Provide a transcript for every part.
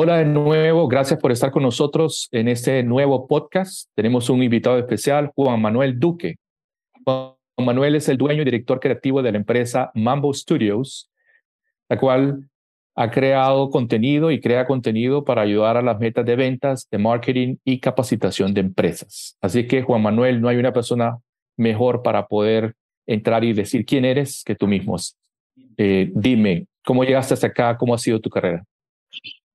Hola de nuevo, gracias por estar con nosotros en este nuevo podcast. Tenemos un invitado especial, Juan Manuel Duque. Juan Manuel es el dueño y director creativo de la empresa Mambo Studios, la cual ha creado contenido y crea contenido para ayudar a las metas de ventas, de marketing y capacitación de empresas. Así que, Juan Manuel, no hay una persona mejor para poder entrar y decir quién eres que tú mismo. Eh, dime, ¿cómo llegaste hasta acá? ¿Cómo ha sido tu carrera?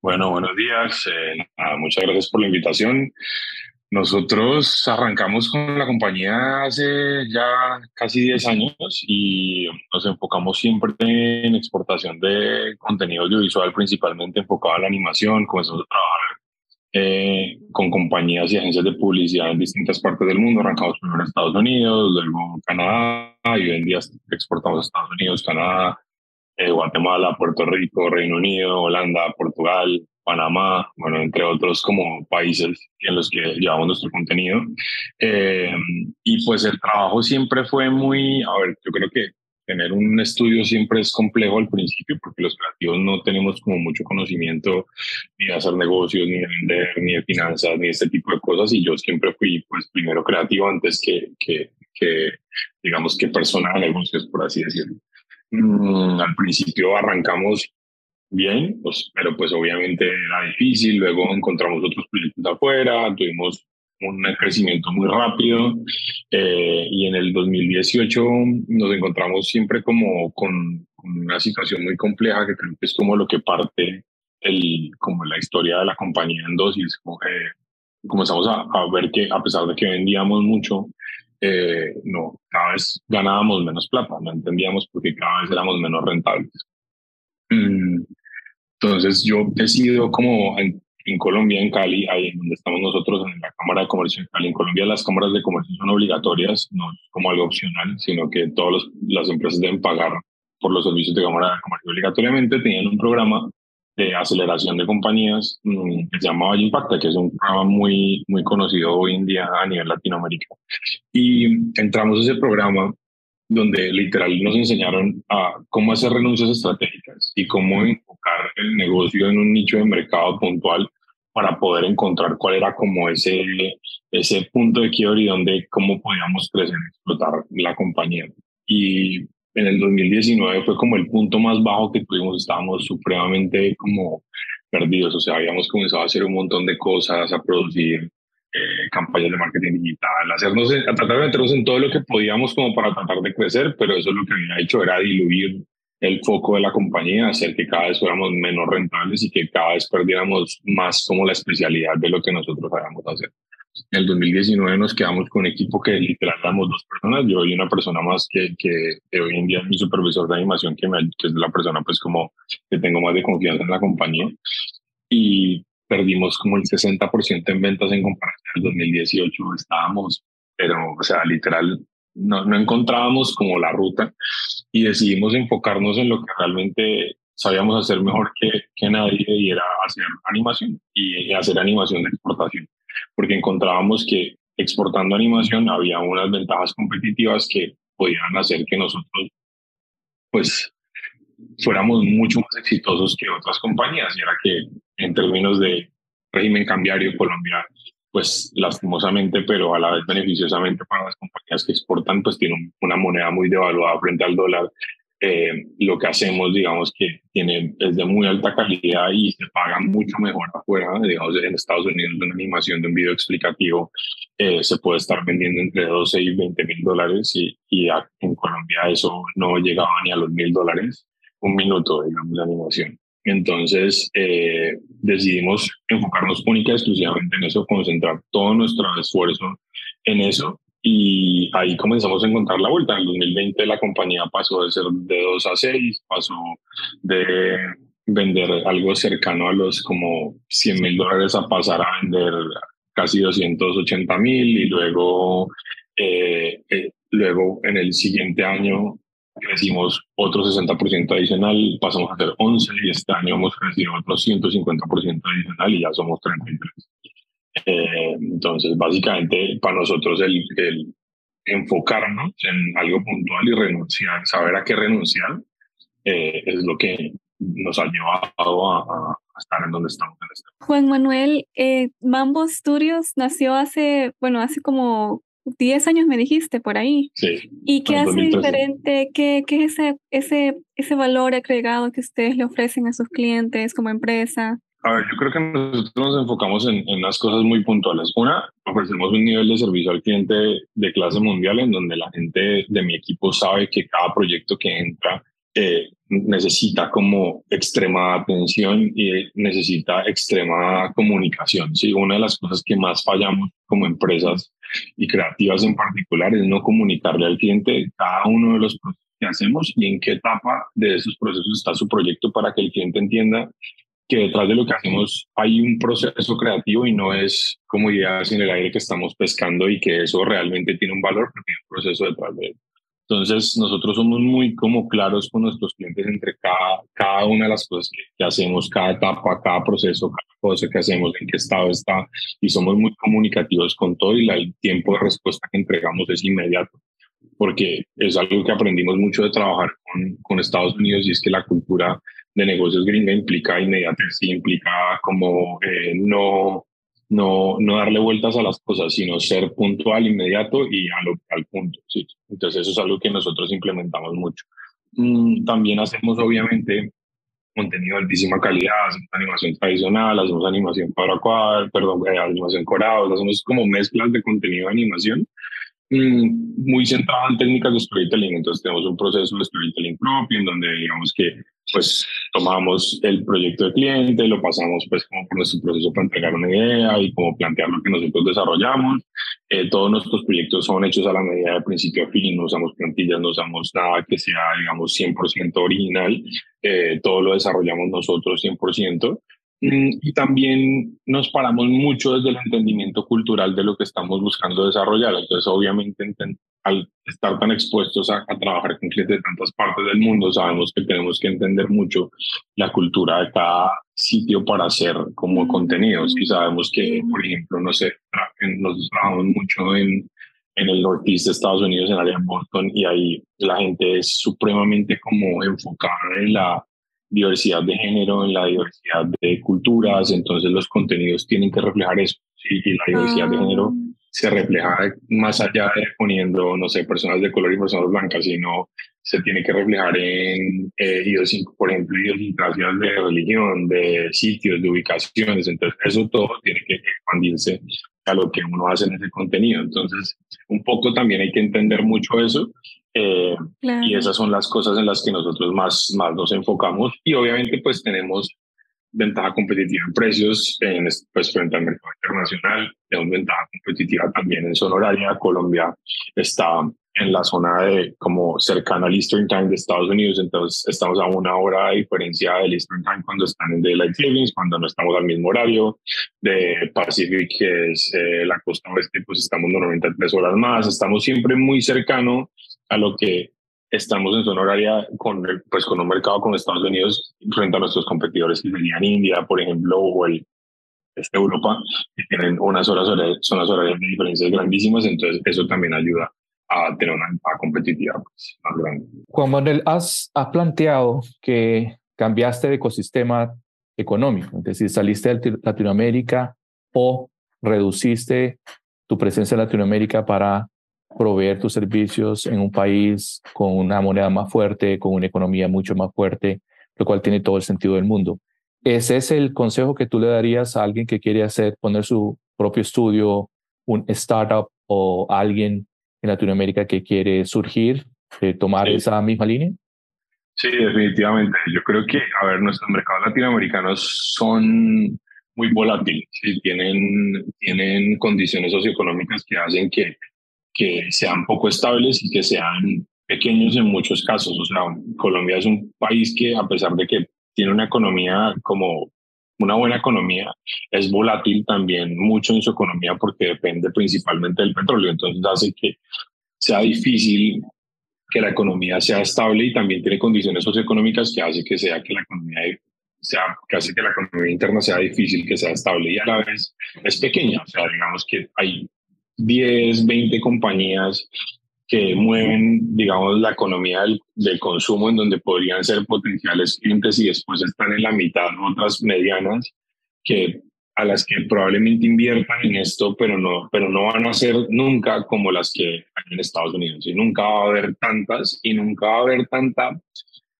Bueno, buenos días. Eh, muchas gracias por la invitación. Nosotros arrancamos con la compañía hace ya casi 10 años y nos enfocamos siempre en exportación de contenido audiovisual, principalmente enfocado a la animación. Comenzamos a trabajar eh, con compañías y agencias de publicidad en distintas partes del mundo. Arrancamos primero en Estados Unidos, luego Canadá y hoy en día exportamos a Estados Unidos, Canadá, eh, Guatemala, Puerto Rico, Reino Unido, Holanda, Portugal, Panamá, bueno, entre otros como países en los que llevamos nuestro contenido. Eh, y pues el trabajo siempre fue muy, a ver, yo creo que tener un estudio siempre es complejo al principio porque los creativos no tenemos como mucho conocimiento ni de hacer negocios, ni de vender, ni de finanzas, ni de este tipo de cosas. Y yo siempre fui pues primero creativo antes que, que, que digamos que persona de negocios, por así decirlo. Mm, al principio arrancamos bien, pues, pero pues obviamente era difícil, luego encontramos otros proyectos afuera, tuvimos un crecimiento muy rápido eh, y en el 2018 nos encontramos siempre como con, una situación muy compleja que creo es como lo que parte el, como la historia de la compañía en dos y es como, comenzamos a, a, ver que a pesar de que vendíamos mucho, eh, no, cada vez ganábamos menos plata, no entendíamos por qué cada vez éramos menos rentables. Mm, entonces yo decido como en, Colombia, en Cali, ahí en donde estamos nosotros, en la Cámara de Comercio de Cali. En Colombia las cámaras de comercio son obligatorias, no como algo opcional, sino que todas las empresas deben pagar por los servicios de Cámara de Comercio obligatoriamente. Tenían un programa de aceleración de compañías mm, que se llama Valle Impacta, que es un programa muy, muy conocido hoy en día a nivel Latinoamérica. Y entramos a ese programa donde literal nos enseñaron a cómo hacer renuncias estratégicas y cómo enfocar el negocio en un nicho de mercado puntual para poder encontrar cuál era como ese, ese punto de quiebre y donde, cómo podíamos crecer y explotar la compañía. Y en el 2019 fue como el punto más bajo que tuvimos, estábamos supremamente como perdidos, o sea, habíamos comenzado a hacer un montón de cosas, a producir eh, campañas de marketing digital, hacernos, a tratar de meternos en todo lo que podíamos como para tratar de crecer, pero eso lo que había hecho era diluir el foco de la compañía, hacer que cada vez fuéramos menos rentables y que cada vez perdiéramos más como la especialidad de lo que nosotros sabíamos hacer. En el 2019 nos quedamos con un equipo que literal éramos dos personas, yo y una persona más que, que, hoy en día es mi supervisor de animación, que, me, que es la persona pues como que tengo más de confianza en la compañía. Y perdimos como el 60% en ventas en comparación al 2018. Estábamos, pero, o sea, literal, no, no encontrábamos como la ruta y decidimos enfocarnos en lo que realmente sabíamos hacer mejor que, que nadie y era hacer animación y hacer animación de exportación porque encontrábamos que exportando animación había unas ventajas competitivas que podían hacer que nosotros pues fuéramos mucho más exitosos que otras compañías. Y era que en términos de régimen cambiario Colombia pues lastimosamente pero a la vez beneficiosamente para las compañías que exportan pues tiene una moneda muy devaluada frente al dólar eh, lo que hacemos, digamos que tiene, es de muy alta calidad y se paga mucho mejor afuera, digamos en Estados Unidos una animación de un video explicativo eh, se puede estar vendiendo entre 12 y 20 mil dólares y, y en Colombia eso no llegaba ni a los mil dólares, un minuto, digamos, de animación. Entonces eh, decidimos enfocarnos única y exclusivamente en eso, concentrar todo nuestro esfuerzo en eso y ahí comenzamos a encontrar la vuelta. En el 2020 la compañía pasó de ser de 2 a 6, pasó de vender algo cercano a los como 100 mil dólares a pasar a vender casi 280 mil y luego, eh, eh, luego en el siguiente año crecimos otro 60% adicional, pasamos a ser 11 y este año hemos crecido otro 150% adicional y ya somos 33. Eh, entonces, básicamente, para nosotros el, el, enfocarnos en algo puntual y renunciar, saber a qué renunciar, eh, es lo que nos ha llevado a, estar en donde estamos en este Juan Manuel, eh, Mambo Studios nació hace, bueno, hace como 10 años me dijiste por ahí. Sí. ¿Y qué hace diferente? ¿Qué, qué es ese, ese, ese valor agregado que ustedes le ofrecen a sus clientes como empresa? A ver, yo creo que nosotros nos enfocamos en, en unas cosas muy puntuales. Una, ofrecemos un nivel de servicio al cliente de clase mundial en donde la gente de mi equipo sabe que cada proyecto que entra eh, necesita como extrema atención y necesita extrema comunicación. ¿sí? Una de las cosas que más fallamos como empresas y creativas en particular es no comunicarle al cliente cada uno de los procesos que hacemos y en qué etapa de esos procesos está su proyecto para que el cliente entienda que detrás de lo que hacemos hay un proceso creativo y no es como ideas en el aire que estamos pescando y que eso realmente tiene un valor porque hay un proceso detrás de él. Entonces, nosotros somos muy como claros con nuestros clientes entre cada, cada una de las cosas que, hacemos, cada etapa, cada proceso, cada cosa que hacemos, en qué estado está, y somos muy comunicativos con todo y el tiempo de respuesta que entregamos es inmediato, porque es algo que aprendimos mucho de trabajar con, con Estados Unidos y es que la cultura de negocios gringa implica inmediatez, implica como eh, no no, no darle vueltas a las cosas, sino ser puntual, inmediato y al punto. ¿sí? Entonces eso es algo que nosotros implementamos mucho. Mm, también hacemos obviamente contenido de altísima calidad, hacemos animación tradicional, hacemos animación para cuadro, perdón, eh, animación corado, hacemos como mezclas de contenido de animación mm, muy centrado en técnicas de storytelling. Entonces tenemos un proceso de storytelling propio en donde digamos que pues tomamos el proyecto de cliente, lo pasamos pues como por nuestro proceso para entregar una idea y como plantear lo que nosotros desarrollamos. Eh, todos nuestros proyectos son hechos a la medida de principio a fin, no usamos plantillas, no usamos nada que sea, digamos, 100% original. Eh, todo lo desarrollamos nosotros 100%. Mm, y también nos paramos mucho desde el entendimiento cultural de lo que estamos buscando desarrollar. Entonces, obviamente, al estar tan expuestos a, trabajar con clientes de tantas partes del mundo, sabemos que tenemos que entender mucho la cultura de cada sitio para hacer como contenidos. Y sabemos que, por ejemplo, no sé, nos trabajamos mucho en, en el noreste de Estados Unidos, en el área de Boston, y ahí la gente es supremamente como enfocada en la diversidad de género, en la diversidad de culturas, entonces los contenidos tienen que reflejar eso, ¿sí? y la diversidad de género ah se refleja más allá de poniendo, no sé, personas de color y personas blancas, sino se tiene que reflejar en, eh, por ejemplo, idiosincrasias de religión, de sitios, de ubicaciones. Entonces, eso todo tiene que expandirse a lo que uno hace en ese contenido. Entonces, un poco también hay que entender mucho eso. Eh, y esas son las cosas en las que nosotros más, más nos enfocamos. Y obviamente, pues tenemos ventaja competitiva en precios en, pues, frente al mercado internacional, tenemos ventaja competitiva también en zona horaria. Colombia está en la zona de como cercana al Eastern Time de Estados Unidos, entonces estamos a una hora de diferencia del Eastern Time cuando están en Daylight Savings, cuando no estamos al mismo horario. De Pacific, que es eh, la costa oeste, pues estamos 93 horas más. Estamos siempre muy cercano a lo que estamos en zona horaria con, pues, con un mercado con Estados Unidos frente a nuestros competidores que serían India, por ejemplo, o el, este Europa, que tienen unas horas horarias, zonas horarias de diferencias grandísimas, entonces eso también ayuda a tener una competitiva pues, más grande. Juan Manuel, has, has planteado que cambiaste de ecosistema económico, es decir, saliste de Latinoamérica o reduciste tu presencia en Latinoamérica para proveer tus servicios en un país con una moneda más fuerte, con una economía mucho más fuerte, lo cual tiene todo el sentido del mundo. ¿Ese es el consejo que tú le darías a alguien que quiere hacer, poner su propio estudio, un startup o alguien en Latinoamérica que quiere surgir, eh, tomar esa misma línea? Sí, definitivamente. Yo creo que, a ver, nuestros mercados latinoamericanos son muy volátiles, tienen, tienen condiciones socioeconómicas que hacen que que sean poco estables y que sean pequeños en muchos casos. O sea, Colombia es un país que a pesar de que tiene una economía como una buena economía, es volátil también mucho en su economía porque depende principalmente del petróleo. Entonces hace que sea difícil que la economía sea estable y también tiene condiciones socioeconómicas que hace que sea que la economía sea, hace que la economía interna sea difícil que sea estable y a la vez es pequeña. O sea, digamos que hay 10, 20 compañías que mueven, digamos, la economía del, consumo en donde podrían ser potenciales clientes y después están en la mitad otras medianas que a las que probablemente inviertan en esto, pero no, pero no van a ser nunca como las que hay en Estados Unidos. Y nunca va a haber tantas y nunca va a haber tanta,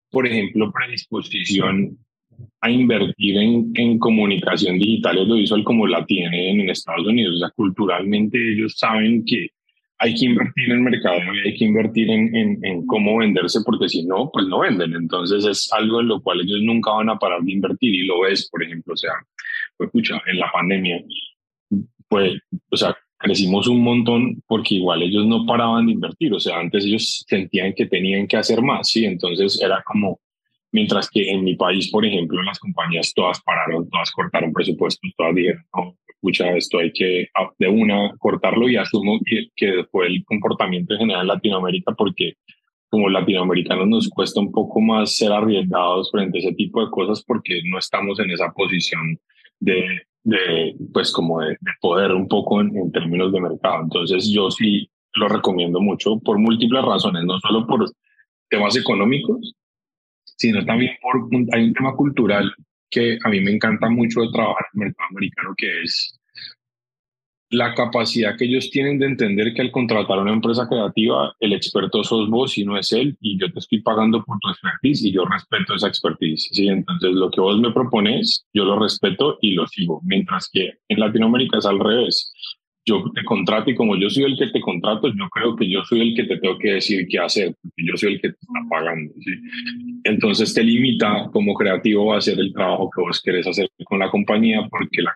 por ejemplo, predisposición a invertir en, en comunicación digital y audiovisual como la tienen en Estados Unidos. O sea, culturalmente ellos saben que hay que invertir en mercado y hay que invertir en, en, cómo venderse porque si no, pues no venden. Entonces es algo en lo cual ellos nunca van a parar de invertir y lo ves, por ejemplo, o sea, pues escucha, en la pandemia, pues, o sea, crecimos un montón porque igual ellos no paraban de invertir, o sea, antes ellos sentían que tenían que hacer más, ¿sí? Entonces era como, mientras que en mi país, por ejemplo, las compañías todas pararon, todas cortaron presupuestos, todas dijeron, no, escucha, esto hay que de una cortarlo y asumo que, que fue el comportamiento en general en Latinoamérica porque como latinoamericanos nos cuesta un poco más ser arriesgados frente a ese tipo de cosas porque no estamos en esa posición de, de pues como de, poder un poco en, en, términos de mercado. Entonces yo sí lo recomiendo mucho por múltiples razones, no solo por temas económicos, sino también por hay un tema cultural que a mí me encanta mucho de trabajar en el mercado americano, que es la capacidad que ellos tienen de entender que al contratar una empresa creativa, el experto sos vos y no es él, y yo te estoy pagando por tu expertise y yo respeto esa expertise. ¿sí? Entonces, lo que vos me propones, yo lo respeto y lo sigo. Mientras que en Latinoamérica es al revés yo te contrato y como yo soy el que te contrato, yo creo que yo soy el que te tengo que decir qué hacer, porque yo soy el que te está pagando. ¿sí? Entonces te limita como creativo a hacer el trabajo que vos querés hacer con la compañía, porque la,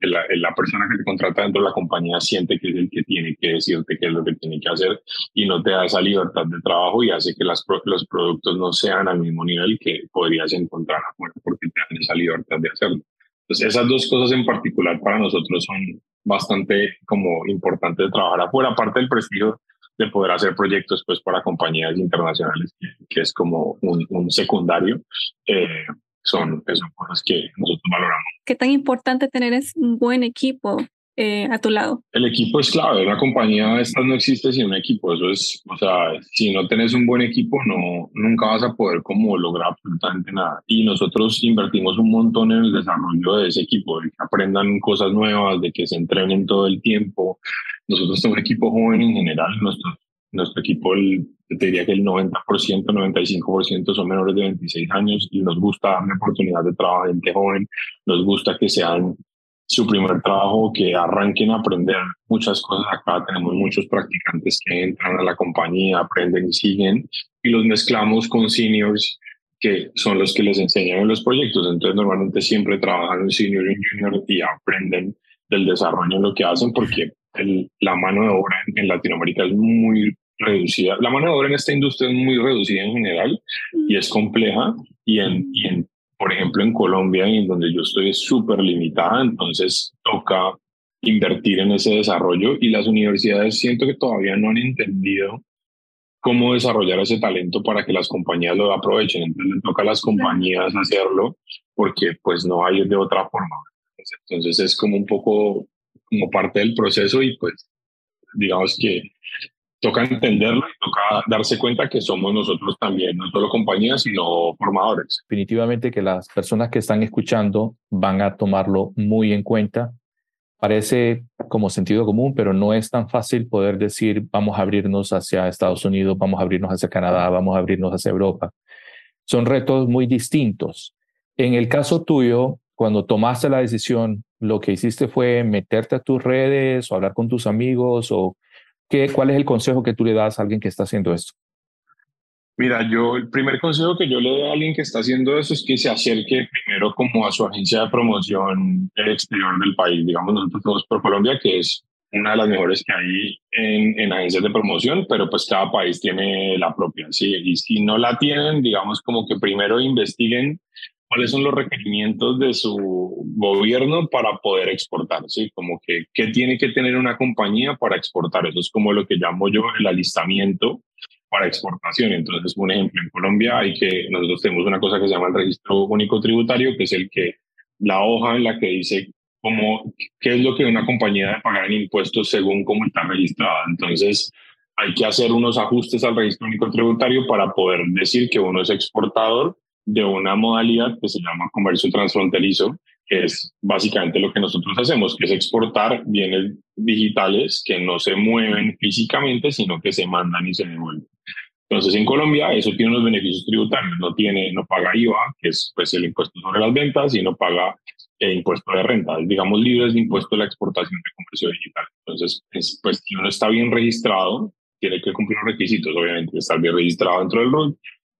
la, la, persona que te contrata dentro de la compañía siente que es el que tiene que decirte qué es lo que tiene que hacer y no te da esa libertad de trabajo y hace que las, los productos no sean al mismo nivel que podrías encontrar afuera, porque te dan esa libertad de hacerlo. Entonces, esas dos cosas en particular para nosotros son bastante como importantes de trabajar afuera, aparte del prestigio de poder hacer proyectos pues para compañías internacionales, que, es como un, un secundario, eh, son, son cosas que nosotros valoramos. ¿Qué tan importante tener un buen equipo eh, a tu lado? El equipo es clave. Una compañía esta no existe sin un equipo. Eso es, o sea, si no tenés un buen equipo, no, nunca vas a poder como lograr absolutamente nada. Y nosotros invertimos un montón en el desarrollo de ese equipo, de que aprendan cosas nuevas, de que se entrenen todo el tiempo. Nosotros somos un equipo joven en general. Nuestro, nuestro equipo, el, te diría que el 90%, 95% son menores de 26 años y nos gusta darle oportunidad de trabajo a gente joven. Nos gusta que sean su primer trabajo, que arranquen a aprender muchas cosas. Acá tenemos muchos practicantes que entran a la compañía, aprenden y siguen, y los mezclamos con seniors que son los que les enseñan en los proyectos. Entonces, normalmente siempre trabajan en senior y junior y aprenden del desarrollo en lo que hacen porque el, la mano de obra en, Latinoamérica es muy reducida. La mano de obra en esta industria es muy reducida en general y es compleja y en, y en por ejemplo, en Colombia, en donde yo estoy súper limitada, entonces toca invertir en ese desarrollo y las universidades siento que todavía no han entendido cómo desarrollar ese talento para que las compañías lo aprovechen. Entonces toca a las compañías hacerlo porque pues no hay de otra forma. Entonces es como un poco como parte del proceso y pues digamos que toca entenderlo y toca darse cuenta que somos nosotros también, no solo compañías, sino formadores. Definitivamente que las personas que están escuchando van a tomarlo muy en cuenta. Parece como sentido común, pero no es tan fácil poder decir vamos a abrirnos hacia Estados Unidos, vamos a abrirnos hacia Canadá, vamos a abrirnos hacia Europa. Son retos muy distintos. En el caso tuyo, cuando tomaste la decisión, lo que hiciste fue meterte a tus redes o hablar con tus amigos o ¿Qué, ¿Cuál es el consejo que tú le das a alguien que está haciendo esto? Mira, yo el primer consejo que yo le doy a alguien que está haciendo eso es que se acerque primero como a su agencia de promoción exterior del país. Digamos, nosotros somos por Colombia, que es una de las mejores que hay en, en, agencias de promoción, pero pues cada país tiene la propia, ¿sí? Y si no la tienen, digamos como que primero investiguen cuáles son los requerimientos de su gobierno para poder exportar, ¿sí? Como que, ¿qué tiene que tener una compañía para exportar? Eso es como lo que llamo yo el alistamiento para exportación. Entonces, un ejemplo, en Colombia hay que, nosotros tenemos una cosa que se llama el registro único tributario, que es el que, la hoja en la que dice cómo, qué es lo que una compañía debe pagar en impuestos según cómo está registrada. Entonces, hay que hacer unos ajustes al registro único tributario para poder decir que uno es exportador de una modalidad que se llama comercio transfronterizo, que es básicamente lo que nosotros hacemos, que es exportar bienes digitales que no se mueven físicamente, sino que se mandan y se devuelven. Entonces, en Colombia eso tiene unos beneficios tributarios, no tiene, no paga IVA, que es pues el impuesto sobre las ventas, y no paga el impuesto de renta, digamos libres de impuesto de la exportación de comercio digital. Entonces, pues si uno está bien registrado, tiene que cumplir los requisitos, obviamente, estar bien registrado dentro del ROL,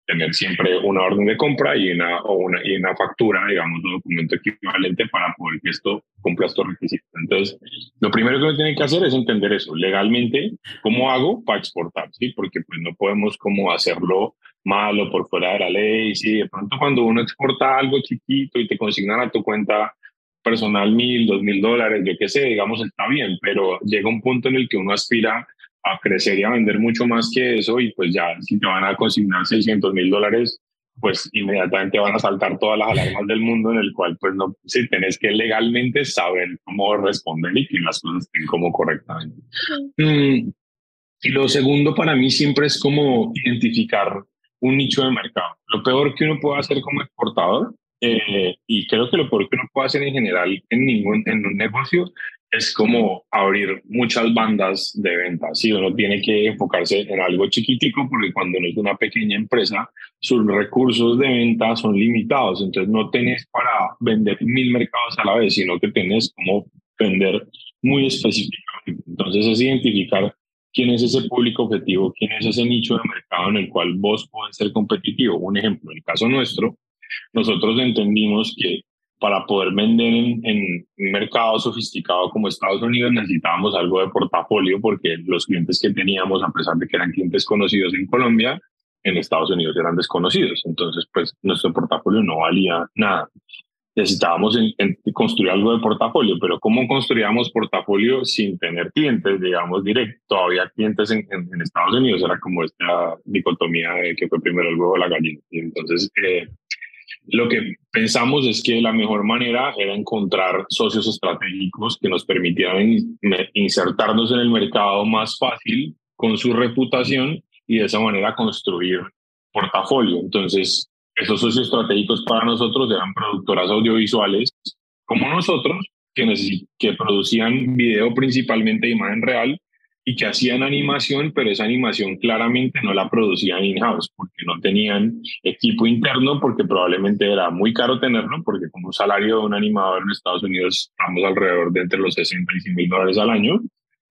tener siempre una orden de compra y una, o una, y una factura, digamos, un documento equivalente para poder que esto cumpla estos requisitos. Entonces, lo primero que uno tiene que hacer es entender eso, legalmente, cómo hago para exportar, ¿sí? Porque pues no podemos como hacerlo malo por fuera de la ley, sí, de pronto cuando uno exporta algo chiquito y te consignan a tu cuenta personal mil, dos mil dólares, yo qué sé, digamos, está bien, pero llega un punto en el que uno aspira a crecer y a vender mucho más que eso y pues ya si te van a consignar 600 mil dólares, pues inmediatamente van a saltar todas las alarmas del mundo en el cual pues no, si tenés que legalmente saber cómo responder y que las cosas estén como correctamente. Mm, y lo segundo para mí siempre es como identificar un nicho de mercado. Lo peor que uno puede hacer como exportador, eh, y creo que lo peor que uno puede hacer en general en, ningún, en un negocio, es como abrir muchas bandas de ventas. Si uno tiene que enfocarse en algo chiquitico, porque cuando uno es una pequeña empresa, sus recursos de venta son limitados. Entonces no tenés para vender mil mercados a la vez, sino que tenés como vender muy específicamente. Entonces es identificar quién es ese público objetivo, quién es ese nicho de mercado en el cual vos podés ser competitivo. Un ejemplo, en el caso nuestro, nosotros entendimos que para poder vender en, un mercado sofisticado como Estados Unidos necesitábamos algo de portafolio porque los clientes que teníamos, a pesar de que eran clientes conocidos en Colombia, en Estados Unidos eran desconocidos. Entonces, pues nuestro portafolio no valía nada. Necesitábamos construir algo de portafolio, pero ¿cómo construíamos portafolio sin tener clientes, digamos, directo? Todavía clientes en, Estados Unidos era como esta dicotomía de que fue primero el huevo o la gallina. Y entonces, eh, lo que pensamos es que la mejor manera era encontrar socios estratégicos que nos permitieran insertarnos en el mercado más fácil con su reputación y de esa manera construir portafolio. Entonces, esos socios estratégicos para nosotros eran productoras audiovisuales como nosotros, que, que producían video principalmente de imagen real y que hacían animación, pero esa animación claramente no la producían in-house porque no tenían equipo interno, porque probablemente era muy caro tenerlo, porque como un salario de un animador en Estados Unidos estamos alrededor de entre los 60 y 100 mil dólares al año.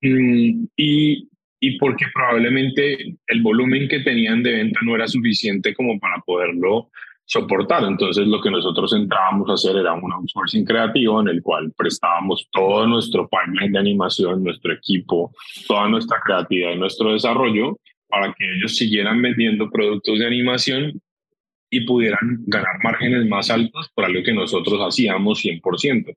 Mm, y, y porque probablemente el volumen que tenían de venta no era suficiente como para poderlo soportar. Entonces lo que nosotros entrábamos a hacer era un outsourcing creativo en el cual prestábamos todo nuestro pipeline de animación, nuestro equipo, toda nuestra creatividad y nuestro desarrollo para que ellos siguieran vendiendo productos de animación y pudieran ganar márgenes más altos por algo que nosotros hacíamos 100%.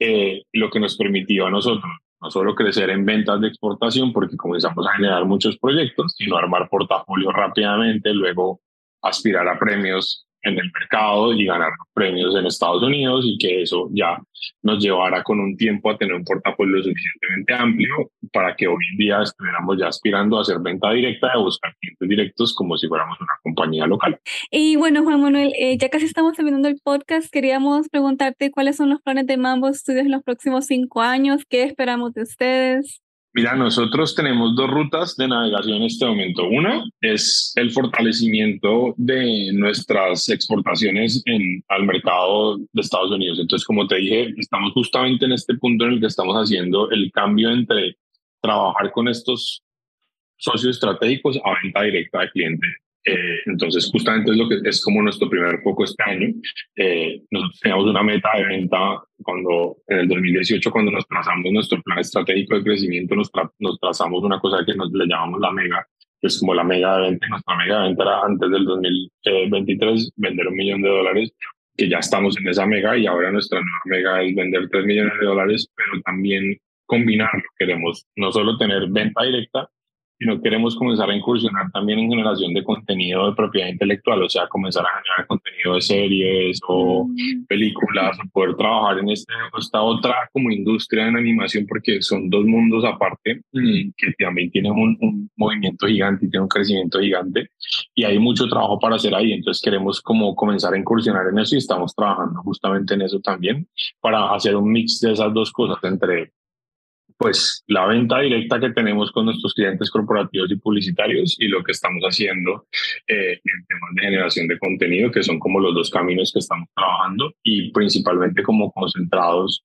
Eh, lo que nos permitió a nosotros no solo crecer en ventas de exportación, porque comenzamos a generar muchos proyectos, sino armar portafolio rápidamente, luego aspirar a premios en el mercado y ganar premios en Estados Unidos y que eso ya nos llevara con un tiempo a tener un portafolio suficientemente amplio para que hoy en día estuviéramos ya aspirando a hacer venta directa a buscar clientes directos como si fuéramos una compañía local. Y bueno, Juan Manuel, eh, ya casi estamos terminando el podcast, queríamos preguntarte cuáles son los planes de Mambo Studios en los próximos cinco años, qué esperamos de ustedes. Mira, nosotros tenemos dos rutas de navegación en este momento. Una es el fortalecimiento de nuestras exportaciones en, al mercado de Estados Unidos. Entonces, como te dije, estamos justamente en este punto en el que estamos haciendo el cambio entre trabajar con estos socios estratégicos a venta directa de cliente eh, entonces, justamente es lo que es como nuestro primer foco este año. Eh, nosotros teníamos una meta de venta cuando en el 2018, cuando nos trazamos nuestro plan estratégico de crecimiento, nos, nos trazamos una cosa que nos le llamamos la mega, que es como la mega de venta. Nuestra mega de venta era antes del 2023 vender un millón de dólares, que ya estamos en esa mega y ahora nuestra nueva mega es vender tres millones de dólares, pero también combinarlo. Queremos no solo tener venta directa, sino queremos comenzar a incursionar también en generación de contenido de propiedad intelectual, o sea, comenzar a generar contenido de series o mm. películas, o poder trabajar en este, esta otra como industria en animación, porque son dos mundos aparte mm. que también tienen un, un movimiento gigante y tienen un crecimiento gigante y hay mucho trabajo para hacer ahí, entonces queremos como comenzar a incursionar en eso y estamos trabajando justamente en eso también para hacer un mix de esas dos cosas entre pues la venta directa que tenemos con nuestros clientes corporativos y publicitarios y lo que estamos haciendo eh, en temas de generación de contenido, que son como los dos caminos que estamos trabajando y principalmente como concentrados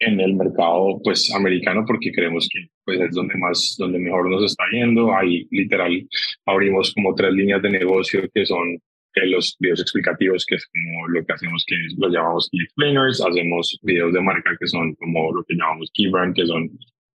en el mercado pues americano porque creemos que pues es donde más donde mejor nos está yendo. Ahí literal abrimos como tres líneas de negocio que son los videos explicativos que es como lo que hacemos que los llamamos key explainers. Hacemos videos de marca que son como lo que llamamos key brand que son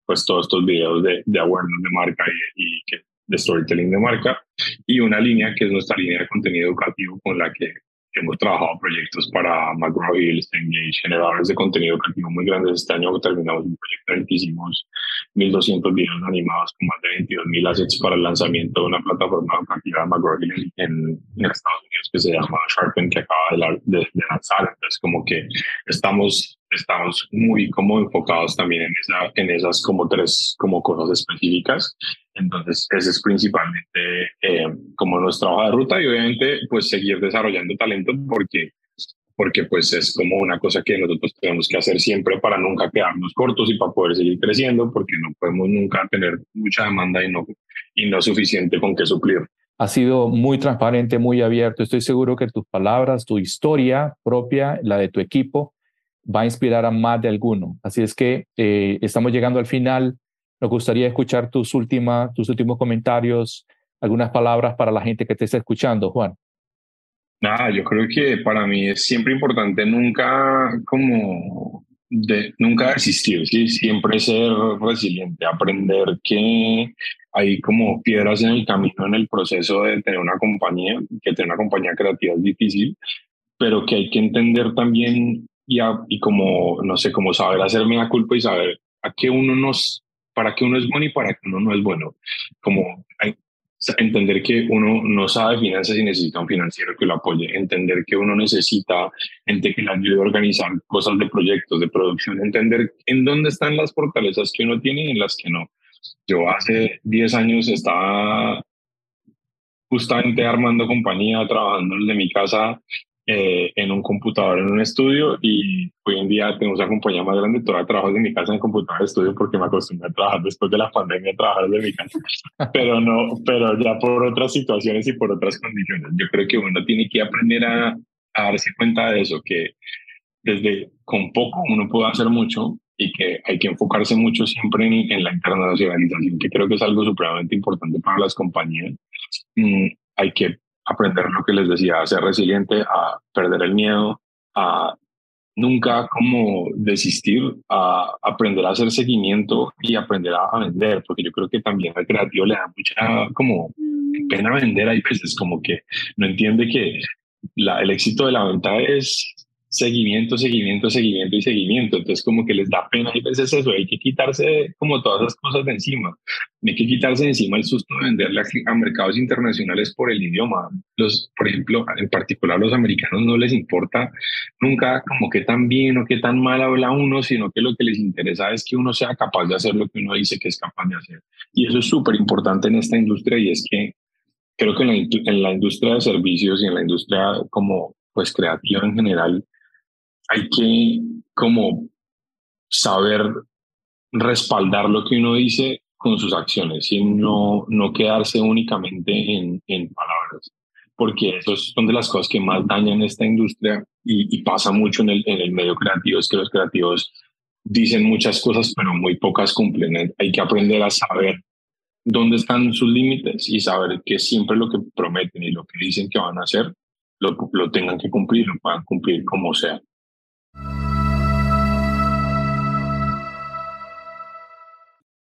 pues todos estos videos de, de awareness de marca y, y de storytelling de marca. Y una línea que es nuestra línea de contenido educativo con la que hemos trabajado proyectos para McGraw Hill, Engage, generadores de contenido educativo muy grandes. Este año terminamos un proyecto en el que hicimos 1.200 videos animados con más de 22.000 assets para el lanzamiento de una plataforma educativa de McGraw Hill en, en, Estados Unidos que se llama Sharpen, que acaba de, de, de lanzar. Entonces, como que estamos estamos muy como enfocados también en, esa, en esas como tres como cosas específicas. Entonces, ese es principalmente eh, como nuestra hoja de ruta y obviamente pues seguir desarrollando talento porque porque pues es como una cosa que nosotros tenemos que hacer siempre para nunca quedarnos cortos y para poder seguir creciendo, porque no podemos nunca tener mucha demanda y no, y no suficiente con qué suplir. Ha sido muy transparente, muy abierto. Estoy seguro que tus palabras, tu historia propia, la de tu equipo, va a inspirar a más de alguno. Así es que eh, estamos llegando al final. Nos gustaría escuchar tus, última, tus últimos comentarios, algunas palabras para la gente que te está escuchando, Juan. Nada, yo creo que para mí es siempre importante nunca como de, nunca desistir, ¿sí? siempre ser resiliente, aprender que hay como piedras en el camino en el proceso de tener una compañía, que tener una compañía creativa es difícil, pero que hay que entender también y, y como, no sé, como saber hacerme la culpa y saber a qué uno nos, para qué uno es bueno y para qué uno no es bueno. Como entender que uno no sabe finanzas y necesita un financiero que lo apoye, entender que uno necesita gente que le ayude a organizar cosas de proyectos, de producción, entender en dónde están las fortalezas que uno tiene y en las que no. Yo hace 10 años estaba justamente armando compañía, trabajando desde mi casa eh, en un computador en un estudio y hoy en día tengo una compañía más grande, todavía trabajo en mi casa en computador de estudio porque me acostumbré a trabajar después de la pandemia, a trabajar desde mi casa, pero no, pero ya por otras situaciones y por otras condiciones. Yo creo que uno tiene que aprender a, a darse cuenta de eso, que desde con poco uno puede hacer mucho y que hay que enfocarse mucho siempre en, en la internacionalización, que creo que es algo supremamente importante para las compañías. Mm, hay que aprender lo que les decía, a ser resiliente, a perder el miedo, a nunca como desistir, a aprender a hacer seguimiento y aprender a, vender, porque yo creo que también al creativo le da mucha como pena vender, hay veces como que no entiende que la, el éxito de la venta es seguimiento, seguimiento, seguimiento y seguimiento. Entonces como que les da pena y veces eso, hay que quitarse como todas esas cosas de encima. Hay que quitarse de encima el susto de venderle a, mercados internacionales por el idioma. Los, por ejemplo, en particular los americanos no les importa nunca como qué tan bien o qué tan mal habla uno, sino que lo que les interesa es que uno sea capaz de hacer lo que uno dice que es capaz de hacer. Y eso es súper importante en esta industria y es que creo que en la, en la industria de servicios y en la industria como pues creativa en general, hay que como saber respaldar lo que uno dice con sus acciones y no, no quedarse únicamente en, en palabras, porque eso son de las cosas que más dañan esta industria y, y pasa mucho en el, en el medio creativo, es que los creativos dicen muchas cosas, pero muy pocas cumplen. Hay que aprender a saber dónde están sus límites y saber que siempre lo que prometen y lo que dicen que van a hacer, lo, lo tengan que cumplir, lo puedan cumplir como sea.